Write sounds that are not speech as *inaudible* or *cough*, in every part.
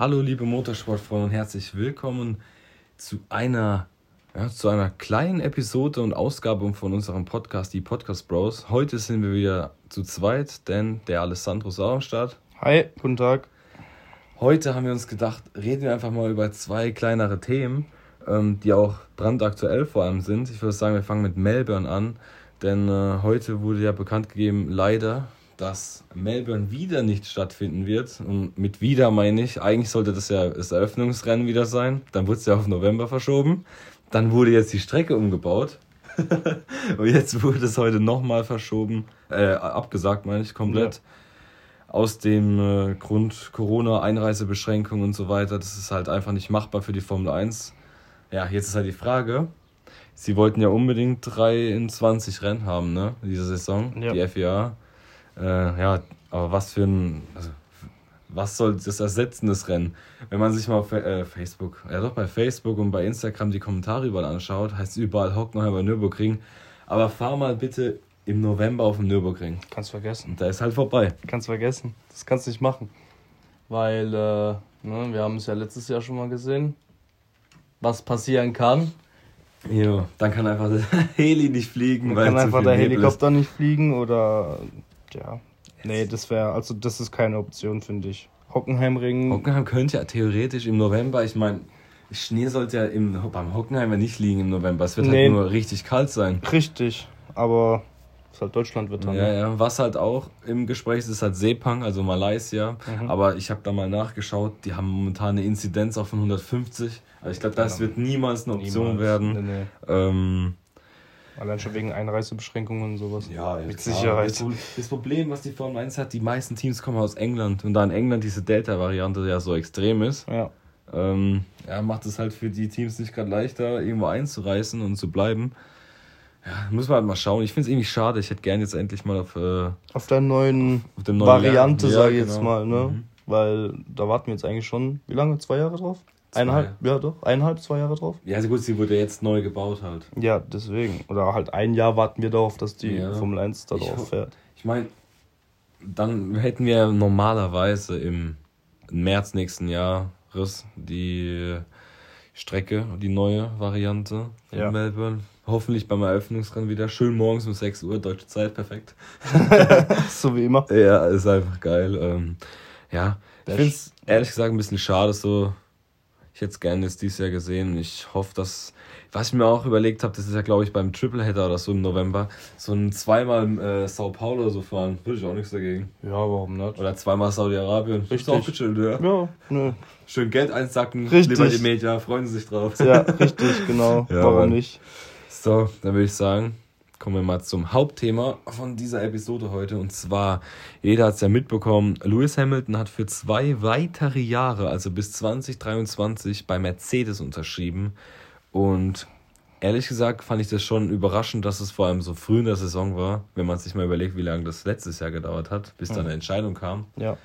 Hallo liebe Motorsportfreunde und herzlich willkommen zu einer, ja, zu einer kleinen Episode und Ausgabe von unserem Podcast, die Podcast Bros. Heute sind wir wieder zu zweit, denn der Alessandro ist auch am Start. Hi, guten Tag. Heute haben wir uns gedacht, reden wir einfach mal über zwei kleinere Themen, ähm, die auch brandaktuell vor allem sind. Ich würde sagen, wir fangen mit Melbourne an, denn äh, heute wurde ja bekannt gegeben, leider, dass Melbourne wieder nicht stattfinden wird. Und mit wieder meine ich, eigentlich sollte das ja das Eröffnungsrennen wieder sein. Dann wurde es ja auf November verschoben. Dann wurde jetzt die Strecke umgebaut. *laughs* und jetzt wurde es heute nochmal verschoben, äh, abgesagt meine ich komplett. Ja. Aus dem äh, Grund Corona, Einreisebeschränkungen und so weiter. Das ist halt einfach nicht machbar für die Formel 1. Ja, jetzt ist halt die Frage. Sie wollten ja unbedingt 23 Rennen haben, ne? Diese Saison, ja. die FIA. Äh, ja, aber was für ein. Also, was soll das ersetzen, das Rennen? Wenn man sich mal auf äh, Facebook, ja doch bei Facebook und bei Instagram die Kommentare überall anschaut, heißt es überall Hockenheimer Nürburgring. Aber fahr mal bitte im November auf dem Nürburgring. Kannst vergessen. Und da ist halt vorbei. Kannst vergessen. Das kannst du nicht machen. Weil, äh, ne, wir haben es ja letztes Jahr schon mal gesehen, was passieren kann. Jo, dann kann einfach der *laughs* Heli nicht fliegen. Dann kann einfach der Helikopter ist. nicht fliegen oder ja. Nee, das wäre, also das ist keine Option, finde ich. Hockenheimring. Hockenheim könnte ja theoretisch im November, ich meine, Schnee sollte ja im, beim Hockenheimer nicht liegen im November. Es wird halt nee, halt nur richtig kalt sein. Richtig, aber es ist halt Deutschland wird dann. Ja, ja. Was halt auch im Gespräch ist, ist halt Sepang, also Malaysia. Mhm. Aber ich habe da mal nachgeschaut, die haben momentan eine Inzidenz auch von 150. Also ich glaube, das ja, wird niemals eine Option niemals. werden. Nee, nee. Ähm, Allein schon wegen Einreisebeschränkungen und sowas. Ja, mit klar. Sicherheit. Das Problem, was die Formel 1 hat, die meisten Teams kommen aus England und da in England diese Delta-Variante ja so extrem ist, ja. Ähm, ja, macht es halt für die Teams nicht gerade leichter, irgendwo einzureißen und zu bleiben. Ja, muss man halt mal schauen. Ich finde es irgendwie schade. Ich hätte gerne jetzt endlich mal auf. Äh, auf der neuen, auf, auf Variante, sage ich genau. jetzt mal, ne? Mhm. Weil da warten wir jetzt eigentlich schon, wie lange? Zwei Jahre drauf? Eineinhalb, ja doch, eineinhalb, zwei Jahre drauf. Ja, also gut, sie wurde jetzt neu gebaut halt. Ja, deswegen. Oder halt ein Jahr warten wir darauf, dass die ja. Formel 1 da drauf fährt. Ich meine, dann hätten wir normalerweise im März nächsten Jahres die Strecke, die neue Variante von ja. Melbourne. Hoffentlich beim Eröffnungsrennen wieder. Schön morgens um 6 Uhr, deutsche Zeit, perfekt. *laughs* so wie immer. Ja, ist einfach geil. Ähm, ja, ich finde es ehrlich gesagt ein bisschen schade, so ich hätte es gerne jetzt dieses Jahr gesehen. Ich hoffe, dass. Was ich mir auch überlegt habe, das ist ja, glaube ich, beim Tripleheader oder so im November, so ein zweimal äh, Sao Paulo so fahren. Würde ich auch nichts dagegen. Ja, warum nicht? Oder zweimal Saudi-Arabien. Richtig. Ist auch gechillt, ja. Ja, ne. Schön Geld einsacken, richtig. lieber die Media, freuen sie sich drauf. Ja, richtig, genau. *laughs* ja, warum nicht? So, dann würde ich sagen, kommen wir mal zum Hauptthema von dieser Episode heute. Und zwar, jeder hat es ja mitbekommen, Lewis Hamilton hat für zwei weitere Jahre, also bis 2023, bei Mercedes unterschrieben. Und ehrlich gesagt fand ich das schon überraschend, dass es vor allem so früh in der Saison war, wenn man sich mal überlegt, wie lange das letztes Jahr gedauert hat, bis dann eine Entscheidung kam. Ja.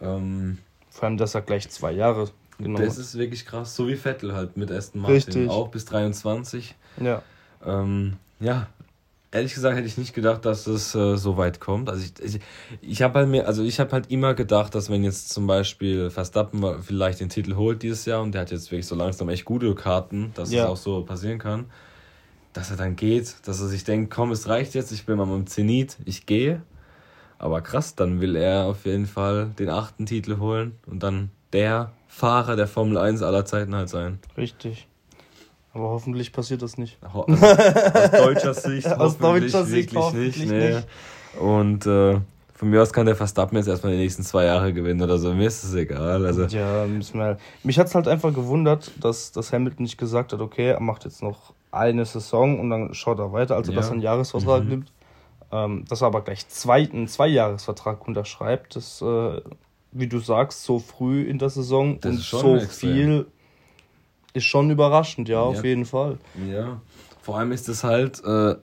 Ähm, vor allem, dass er gleich zwei Jahre genommen Das ist wirklich krass, so wie Vettel halt mit Aston Martin. Richtig. Auch bis 23. Ja. Ähm, ja, ehrlich gesagt hätte ich nicht gedacht, dass es äh, so weit kommt. Also ich, ich, ich habe halt mir, also ich habe halt immer gedacht, dass wenn jetzt zum Beispiel Verstappen vielleicht den Titel holt dieses Jahr und der hat jetzt wirklich so langsam echt gute Karten, dass ja. es auch so passieren kann, dass er dann geht, dass er sich denkt, komm, es reicht jetzt, ich bin mal im Zenit, ich gehe. Aber krass, dann will er auf jeden Fall den achten Titel holen und dann der Fahrer der Formel 1 aller Zeiten halt sein. Richtig. Aber hoffentlich passiert das nicht. Also aus deutscher *laughs* Sicht aus deutscher Sicht wirklich nicht. Nee. nicht. Und äh, von mir aus kann der Verstappen jetzt erstmal die nächsten zwei Jahre gewinnen oder so. Mir ist es egal. Also. Ja, müssen wir, mich hat es halt einfach gewundert, dass, dass Hamilton nicht gesagt hat, okay, er macht jetzt noch eine Saison und dann schaut er weiter, also ja. dass er einen Jahresvertrag mhm. nimmt. Ähm, dass er aber gleich zwei, einen Zweijahresvertrag unterschreibt, das, äh, wie du sagst, so früh in der Saison das und so viel ist schon überraschend, ja, auf jeden Fall. Ja, vor allem ist es halt, äh,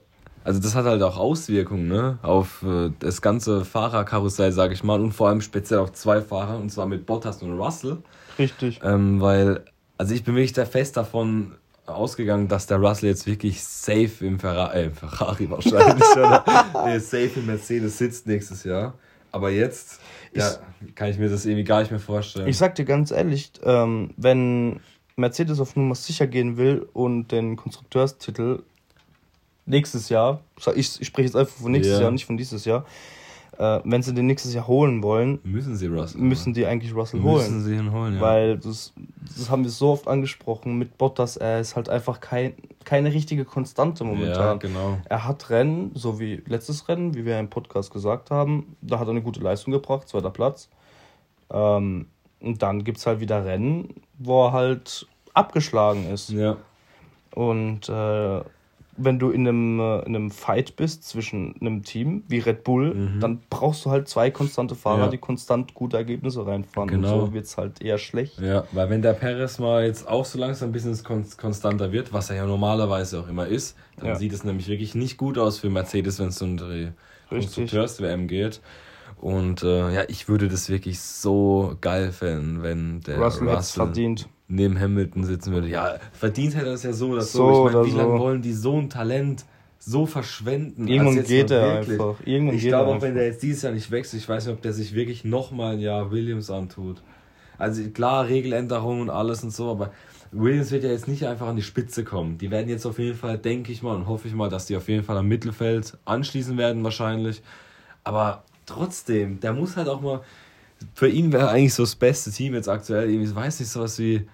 also das hat halt auch Auswirkungen, ne, auf äh, das ganze Fahrerkarussell, sage ich mal, und vor allem speziell auf zwei Fahrer, und zwar mit Bottas und Russell. Richtig. Ähm, weil, also ich bin wirklich der fest davon ausgegangen, dass der Russell jetzt wirklich safe im Ferrari, äh, Ferrari wahrscheinlich, *laughs* oder? safe im Mercedes sitzt nächstes Jahr. Aber jetzt ja, kann ich mir das irgendwie gar nicht mehr vorstellen. Ich sag dir ganz ehrlich, ähm, wenn Mercedes auf Nummer sicher gehen will und den Konstrukteurstitel nächstes Jahr, ich, ich spreche jetzt einfach von nächstes yeah. Jahr, nicht von dieses Jahr, äh, wenn sie den nächstes Jahr holen wollen, müssen sie Russell. Müssen die eigentlich Russell holen. Müssen sie ihn holen, ja. Weil das, das haben wir so oft angesprochen mit Bottas, er ist halt einfach kein, keine richtige Konstante momentan. Ja, genau. Er hat Rennen, so wie letztes Rennen, wie wir im Podcast gesagt haben, da hat er eine gute Leistung gebracht, zweiter Platz. Ähm, und dann gibt es halt wieder Rennen, wo er halt abgeschlagen ist. Ja. Und äh, wenn du in einem, äh, in einem Fight bist zwischen einem Team wie Red Bull, mhm. dann brauchst du halt zwei konstante Fahrer, ja. die konstant gute Ergebnisse reinfahren. Genau. Und so wird es halt eher schlecht. Ja, weil wenn der Perez mal jetzt auch so langsam ein bisschen konstanter wird, was er ja normalerweise auch immer ist, dann ja. sieht es nämlich wirklich nicht gut aus für Mercedes, wenn es um die Konstrukteurs-WM geht. Und äh, ja, ich würde das wirklich so geil finden, wenn der Russell, Russell verdient neben Hamilton sitzen würde. Ja, verdient hätte er es ja so oder so. so. Ich meine, wie so. lange wollen die so ein Talent so verschwenden? Irgendwann geht er einfach. Irgendwann ich glaube auch, wenn der jetzt dieses Jahr nicht wechselt, ich weiß nicht, ob der sich wirklich nochmal ein Jahr Williams antut. Also klar, Regeländerungen und alles und so, aber Williams wird ja jetzt nicht einfach an die Spitze kommen. Die werden jetzt auf jeden Fall, denke ich mal und hoffe ich mal, dass die auf jeden Fall am Mittelfeld anschließen werden wahrscheinlich. Aber trotzdem, der muss halt auch mal für ihn wäre eigentlich so das beste Team jetzt aktuell, ich weiß nicht, sowas wie.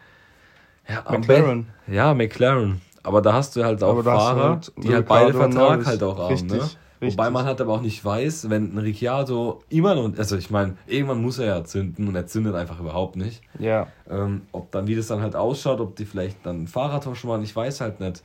Ja, McLaren. Ja, McLaren. Aber da hast du halt auch Fahrer, halt die halt beide Vertrag halt auch haben. ne? Richtig. Wobei man halt aber auch nicht weiß, wenn ein Ricciardo immer noch, also ich meine, irgendwann muss er ja zünden und er zündet einfach überhaupt nicht. Ja. Ähm, ob dann, wie das dann halt ausschaut, ob die vielleicht dann einen Fahrradtausch machen, ich weiß halt nicht.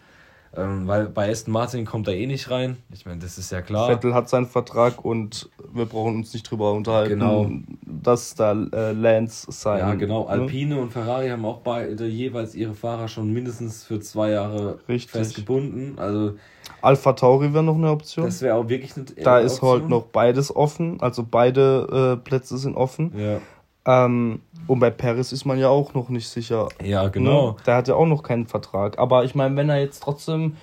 Ähm, weil bei Aston Martin kommt er eh nicht rein. Ich meine, das ist ja klar. Vettel hat seinen Vertrag und wir brauchen uns nicht drüber unterhalten, genau. dass da äh, Lance sein. Ja, genau. Ne? Alpine und Ferrari haben auch beide jeweils ihre Fahrer schon mindestens für zwei Jahre Richtig. festgebunden. Also Alpha Tauri wäre noch eine Option. Das wäre auch wirklich eine Da ist halt noch beides offen, also beide äh, Plätze sind offen. Ja. Ähm, und bei Paris ist man ja auch noch nicht sicher. Ja, genau. Ne? Der hat ja auch noch keinen Vertrag. Aber ich meine, wenn er jetzt trotzdem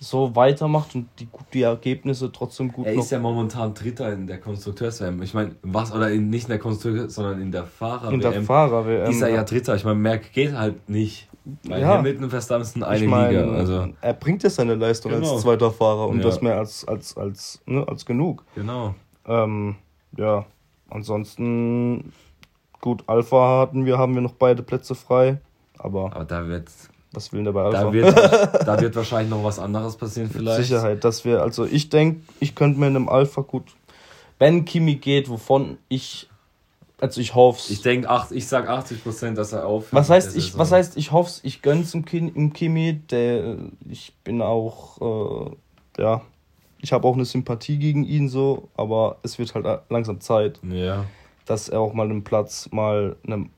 so weitermacht und die, die Ergebnisse trotzdem gut Er ist ja momentan Dritter in der Konstrukteurs-WM. Ich meine, was, oder in, nicht in der Konstrukteurs, sondern in der Fahrer-WM. In der Fahrer-WM. Ist er ja Dritter. Ich meine, mehr geht halt nicht. Weil ja. Hamilton und Verstappen sind eine ich mein, Liga. Also. Er bringt ja seine Leistung genau. als zweiter Fahrer und ja. das mehr als, als, als, ne, als genug. Genau. Ähm, ja, ansonsten Gut, Alpha hatten wir, haben wir noch beide Plätze frei. Aber, aber da wird. Was will denn dabei Alpha? Da wird, *laughs* da wird wahrscheinlich noch was anderes passieren, vielleicht. Sicherheit, dass wir, also ich denke, ich könnte mir in einem Alpha gut. Wenn Kimi geht, wovon ich. Also ich hoffe Ich denke, ich sag 80 Prozent, dass er aufhört. Was heißt, ich, was heißt, ich hoffe ich gönn's im, im Kimi. Der, ich bin auch, äh, ja, ich habe auch eine Sympathie gegen ihn so, aber es wird halt langsam Zeit. Ja dass er auch mal einen Platz mal einem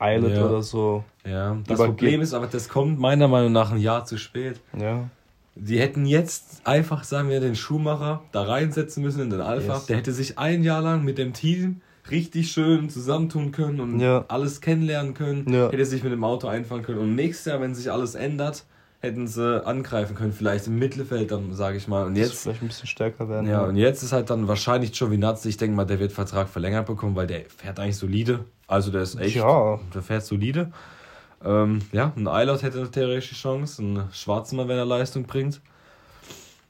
Islet ja. oder so. Ja, das Problem ist aber, das kommt meiner Meinung nach ein Jahr zu spät. Ja. Die hätten jetzt einfach, sagen wir, den Schuhmacher da reinsetzen müssen in den Alpha. Yes. Der hätte sich ein Jahr lang mit dem Team richtig schön zusammentun können und ja. alles kennenlernen können. Ja. Hätte sich mit dem Auto einfahren können. Und nächstes Jahr, wenn sich alles ändert, hätten sie angreifen können, vielleicht im Mittelfeld dann, sage ich mal. Und jetzt vielleicht ein bisschen stärker werden. Ja, und jetzt ist halt dann wahrscheinlich Giovinazzi, ich denke mal, der wird Vertrag verlängert bekommen, weil der fährt eigentlich solide. Also der ist echt, ja. der fährt solide. Ähm, ja, ein Eilert hätte eine theoretische Chance, ein Schwarzmann, wenn er Leistung bringt.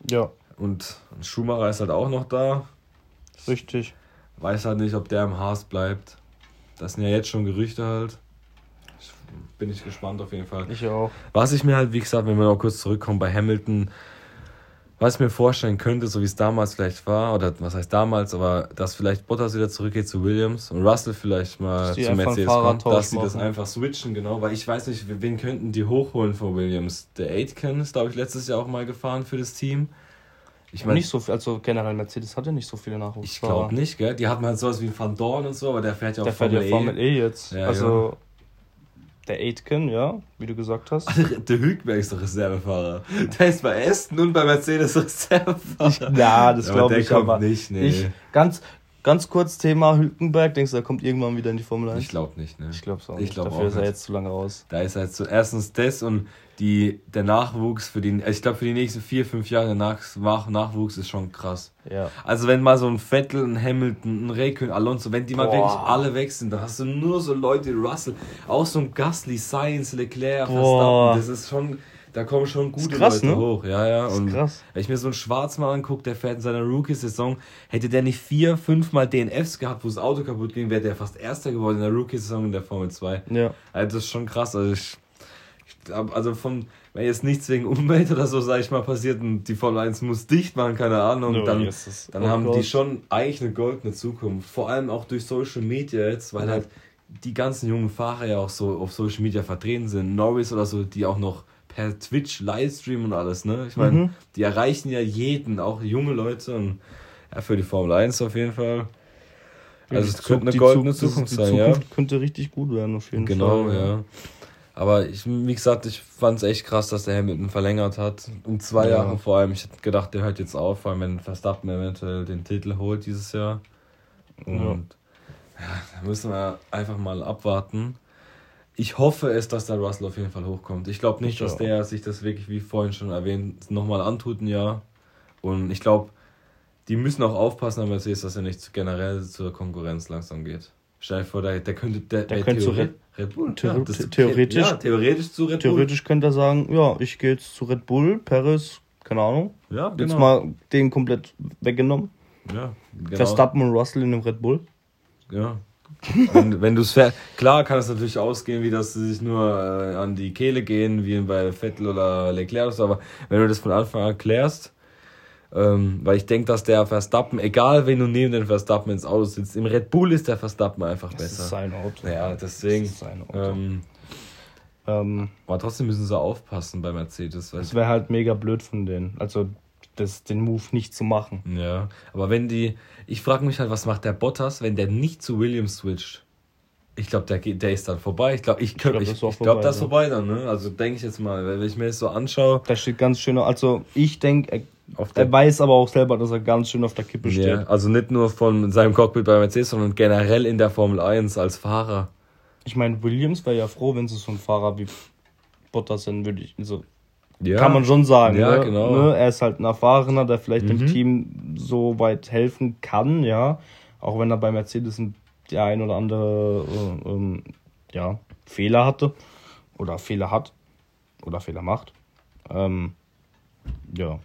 Ja. Und ein Schumacher ist halt auch noch da. Richtig. Weiß halt nicht, ob der im Haas bleibt. Das sind ja jetzt schon Gerüchte halt bin ich gespannt auf jeden Fall. Ich auch. Was ich mir halt, wie gesagt, wenn wir noch kurz zurückkommen bei Hamilton, was ich mir vorstellen könnte, so wie es damals vielleicht war, oder was heißt damals, aber dass vielleicht Bottas wieder zurückgeht zu Williams und Russell vielleicht mal zu Mercedes kommt, dass sie das einfach switchen, genau, weil ich weiß nicht, wen könnten die hochholen von Williams? Der Aitken ist, glaube ich, letztes Jahr auch mal gefahren für das Team. Ich meine, nicht so viel, also generell Mercedes hat ja nicht so viele Nachwuchsfahrer. Ich glaube nicht, gell? Die hatten halt sowas wie Van Dorn und so, aber der fährt ja auch der Formel fährt ja Formel E, e jetzt. Ja, also ja der Aitken, ja, wie du gesagt hast. *laughs* der Hülkenberg ist doch Reservefahrer. Der ist bei Aston und bei Mercedes Reservefahrer. ja, das glaube ich kommt aber nicht, nee. Ich, ganz, Ganz kurz Thema Hülkenberg. Denkst du, er kommt irgendwann wieder in die Formel 1? Ich glaube nicht, ne? Ich glaube es auch ich nicht. Dafür auch ist er nicht. jetzt zu lange raus. Da ist halt so erstens das und die, der Nachwuchs für die, ich glaube für die nächsten vier, fünf Jahre der Nach Nach Nachwuchs ist schon krass. Ja. Also wenn mal so ein Vettel, ein Hamilton, ein Räikkönen, Alonso, wenn die mal Boah. wirklich alle weg sind, dann hast du nur so Leute, Russell, auch so ein Gasly, Sainz, Leclerc, Boah. Verstappen, das ist schon, da kommen schon gute krass, Leute ne? hoch. Ja, ja. Und krass. wenn ich mir so einen Schwarzmann angucke, der fährt in seiner Rookie-Saison, hätte der nicht vier, fünf Mal DNFs gehabt, wo das Auto kaputt ging, wäre der fast Erster geworden in der Rookie-Saison in der Formel 2. Ja. Also das ist schon krass. Also ich glaub, also von, wenn jetzt nichts wegen Umwelt oder so, sag ich mal, passiert und die Formel 1 muss dicht machen, keine Ahnung, No, dann, dann oh haben Gott. die schon eigentlich eine goldene Zukunft. Vor allem auch durch Social Media jetzt, weil Ja. halt die ganzen jungen Fahrer ja auch so auf Social Media vertreten sind. Norris oder so, die auch noch per Twitch Livestream und alles, ne? Ich meine, Mhm. die erreichen ja jeden, auch junge Leute und ja, für die Formel 1 auf jeden Fall. Also es könnte eine goldene Zu- Zukunft die sein, ja. Zukunft könnte richtig gut werden, auf jeden Genau, Fall. ja. Aber ich, wie gesagt, ich fand es echt krass, dass der Hamilton verlängert hat. Um zwei Ja. Jahre vor allem. Ich hätte gedacht, der hört jetzt auf, vor allem wenn Verstappen eventuell den Titel holt dieses Jahr. Und ja, da müssen wir einfach mal abwarten. Ich hoffe es, dass der Russell auf jeden Fall hochkommt. Ich glaube nicht, Ich dass der sich das wirklich, wie vorhin schon erwähnt, nochmal antut ein Jahr. Und ich glaube, die müssen auch aufpassen an Mercedes, dass er nicht generell zur Konkurrenz langsam geht. Stell dir vor, der, der könnte der, Der könnte zu Red- Red Bull. Theor- ja, theoretisch- Ja, theoretisch zu Red Bull. Theoretisch könnte er sagen, ja, ich gehe jetzt zu Red Bull, Paris, keine Ahnung. Ja, Jetzt genau. mal den komplett weggenommen. Ja, genau. Verstappen und Russell in dem Red Bull. Ja. wenn wenn du es klar kann es natürlich ausgehen, wie dass sie sich nur äh, an die Kehle gehen, wie bei Vettel oder Leclerc, aber wenn du das von Anfang an klärst, ähm, weil ich denke, dass der Verstappen, egal wen du neben den Verstappen ins Auto sitzt, im Red Bull ist der Verstappen einfach Das ist besser. sein Auto. Ja, deswegen. Das ist sein Auto. Ähm, Ähm, aber trotzdem müssen sie aufpassen bei Mercedes. Es wäre halt mega blöd von denen. Also das, den Move nicht zu machen. Ja, aber wenn die, ich frage mich halt, was macht der Bottas, wenn der nicht zu Williams switcht? Ich glaube, der, geht- der ist dann vorbei. Ich glaube, ich, glaub, ich, auch ich glaube, vorbei, das ist vorbei dann. Ne? Also denke ich jetzt mal, wenn ich mir das so anschaue. Da steht ganz schön, also ich denke, er, er weiß aber auch selber, dass er ganz schön auf der Kippe steht. ja, also nicht nur von seinem Cockpit bei Mercedes, sondern generell in der Formel 1 als Fahrer. Ich meine, Williams wäre ja froh, wenn sie so einen Fahrer wie Bottas sind, würde ich. Also, Ja, Kann man schon sagen. Ja, ne? genau. Ne? Er ist halt ein Erfahrener, der vielleicht dem Mhm. Team so weit helfen kann, ja. Auch wenn er bei Mercedes ein- der ein oder andere äh, ähm, ja, Fehler hatte. Oder Fehler hat. Oder Fehler macht. Ähm, ja.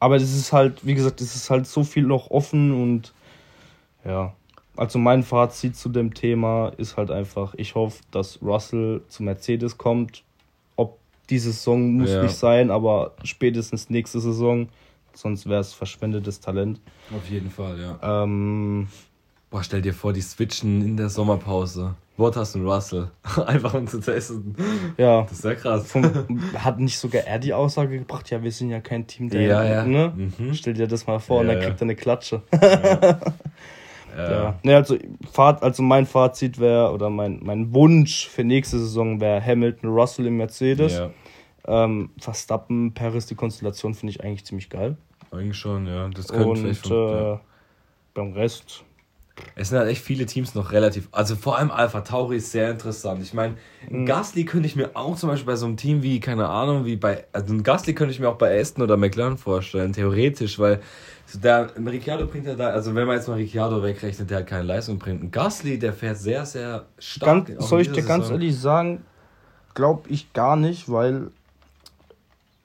Aber es ist halt, wie gesagt, es ist halt so viel noch offen und ja. Also mein Fazit zu dem Thema ist halt einfach, ich hoffe, dass Russell zu Mercedes kommt. Ob diese Saison muss Ja. nicht sein, aber spätestens nächste Saison. Sonst wäre es verschwendetes Talent. Auf jeden Fall, ja. Ähm, Boah, stell dir vor, die switchen in der Sommerpause. Bottas und Russell. *laughs* Einfach um zu testen. ja, Das ist ja krass. vom, hat nicht sogar er die Aussage gebracht, ja, wir sind ja kein Team, der. Ja, ja. Ne? Mhm. Stell dir das mal vor und Ja, dann ja. kriegt er eine Klatsche. Ja. *laughs* Ja. Ne, also, Fahrt, also mein Fazit wäre, oder mein, mein Wunsch für nächste Saison wäre Hamilton, Russell im Mercedes. Ähm, Verstappen, Paris, die Konstellation finde ich eigentlich ziemlich geil. Eigentlich schon, ja. Das könnte vielleicht Und von, ja. äh, beim Rest, Es sind halt echt viele Teams noch relativ. Also vor allem Alpha Tauri ist sehr interessant. Ich meine, Mhm. Gasly könnte ich mir auch zum Beispiel bei so einem Team wie, keine Ahnung, wie bei. Also einen Gasly könnte ich mir auch bei Aston oder McLaren vorstellen, theoretisch, weil so der ein Ricciardo bringt ja da, also wenn man jetzt mal Ricciardo wegrechnet, der hat keine Leistung bringt. Ein Gasly, der fährt sehr, sehr stark. ganz, soll ich dir ganz Saison. ehrlich sagen, glaube ich gar nicht, weil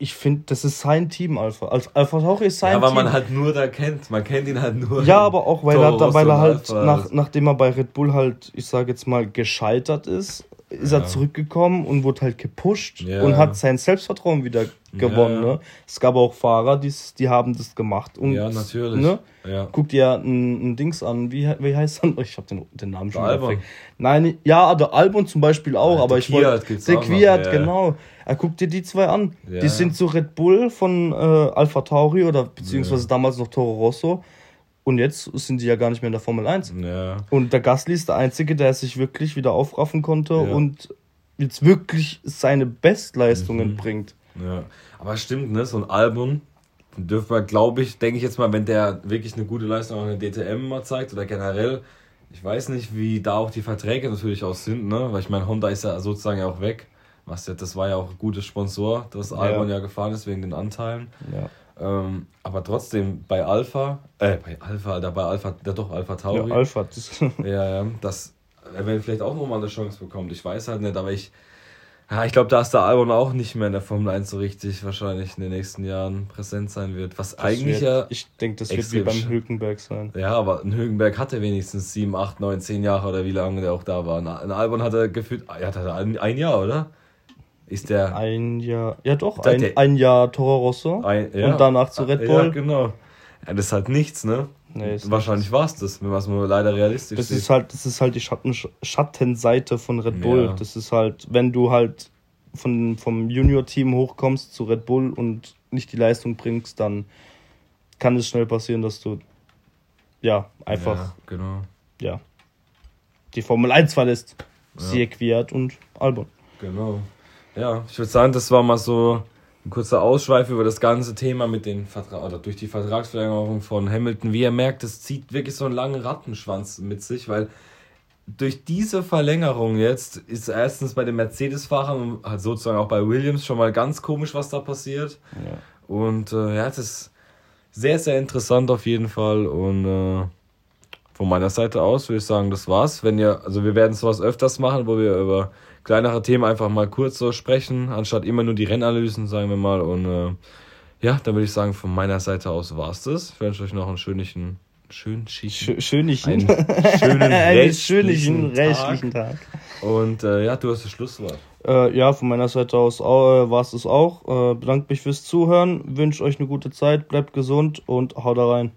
ich finde, das ist sein Team, Alpha. Alpha, Alpha Tauri ist sein Ja, Team. man halt nur da kennt. Man kennt ihn halt nur. Ja, aber auch weil Toro er, weil er halt, nach, nachdem er bei Red Bull halt, ich sage jetzt mal, gescheitert ist, ist Ja. er zurückgekommen und wurde halt gepusht Ja. und hat sein Selbstvertrauen wieder gewonnen. Ja. Ne? Es gab auch Fahrer, die, die haben das gemacht. Und, Ja, natürlich. Ne? Guck dir ein, ein Dings an, wie, wie heißt er? *laughs* Ich habe den, den Namen schon Albon. Nein, ja, der Albon zum Beispiel auch, aber ich wollte. Der ja. genau. Er guckt dir die zwei an. Die sind zu Red Bull von äh, Alpha Tauri oder beziehungsweise damals noch Toro Rosso. Und jetzt sind die ja gar nicht mehr in der Formel 1. Ja. Und der Gasly ist der Einzige, der sich wirklich wieder aufraffen konnte Ja. und jetzt wirklich seine Bestleistungen Mhm. bringt. Ja, aber stimmt, ne? So ein Album, dürfen wir, glaube ich, denke ich jetzt mal, wenn der wirklich eine gute Leistung auch in der DTM mal zeigt oder generell, ich weiß nicht, wie da auch die Verträge natürlich auch sind, ne? Weil ich meine, Honda ist ja sozusagen auch weg. Was ja, das war ja auch ein guter Sponsor, dass Albon ja. ja gefahren ist wegen den Anteilen. Ja. Ähm, aber trotzdem bei Alpha, äh, bei Alpha, Alter, bei Alpha, ja doch, Alpha Tauri. Ja, Alpha. *laughs* ja, ja, dass er vielleicht auch nochmal eine Chance bekommt. Ich weiß halt nicht, aber ich, ja, ich glaube, da ist der Albon auch nicht mehr in der Formel 1 so richtig wahrscheinlich in den nächsten Jahren präsent sein wird. Was das eigentlich wird, ja. Ich denke, das wird wie beim Hülkenberg sein. Ja, aber ein Hülkenberg hatte wenigstens 7, 8, 9, 10 Jahre oder wie lange der auch da war. Ein Albon hatte gefühlt, er hatte ein, ein Jahr, oder? Ist der. Ein Jahr. Ja, doch, ein, ein Jahr Toro Rosso. Ein, ja, und danach zu Red Bull. Ja, genau. Ja, das ist halt nichts, ne? Nee, Wahrscheinlich war es das, wenn man es mal leider realistisch das Ist halt, das ist halt die Schatten, Schattenseite von Red Bull. Ja. Das ist halt, wenn du halt von, vom Junior-Team hochkommst zu Red Bull und nicht die Leistung bringst, dann kann es schnell passieren, dass du ja einfach ja, genau. ja, die Formel 1 verlässt. Ja. Siehe Quiert und Albon. Genau. Ja, ich würde sagen, das war mal so ein kurzer Ausschweif über das ganze Thema mit den Vertrag oder durch die Vertragsverlängerung von Hamilton. Wie ihr merkt, das zieht wirklich so einen langen Rattenschwanz mit sich, weil durch diese Verlängerung jetzt ist erstens bei den Mercedes-Fahrern und halt sozusagen auch bei Williams schon mal ganz komisch, was da passiert. Ja. Und äh, ja, das ist sehr, sehr interessant auf jeden Fall. Und äh, von meiner Seite aus würde ich sagen, das war's. Wenn ihr, also wir werden sowas öfters machen, wo wir über kleinere Themen einfach mal kurz so sprechen, anstatt immer nur die Rennanalysen, sagen wir mal. Und äh, ja, dann würde ich sagen, von meiner Seite aus war es das. Ich wünsche euch noch einen schönen, schönen Schichten. Schönigen. Einen *laughs* schönen restlichen, restlichen Tag. Und äh, ja, du hast das Schlusswort. Äh, ja, von meiner Seite aus äh, war es das auch. Äh, bedanke mich fürs Zuhören, wünsche euch eine gute Zeit, bleibt gesund und haut da rein.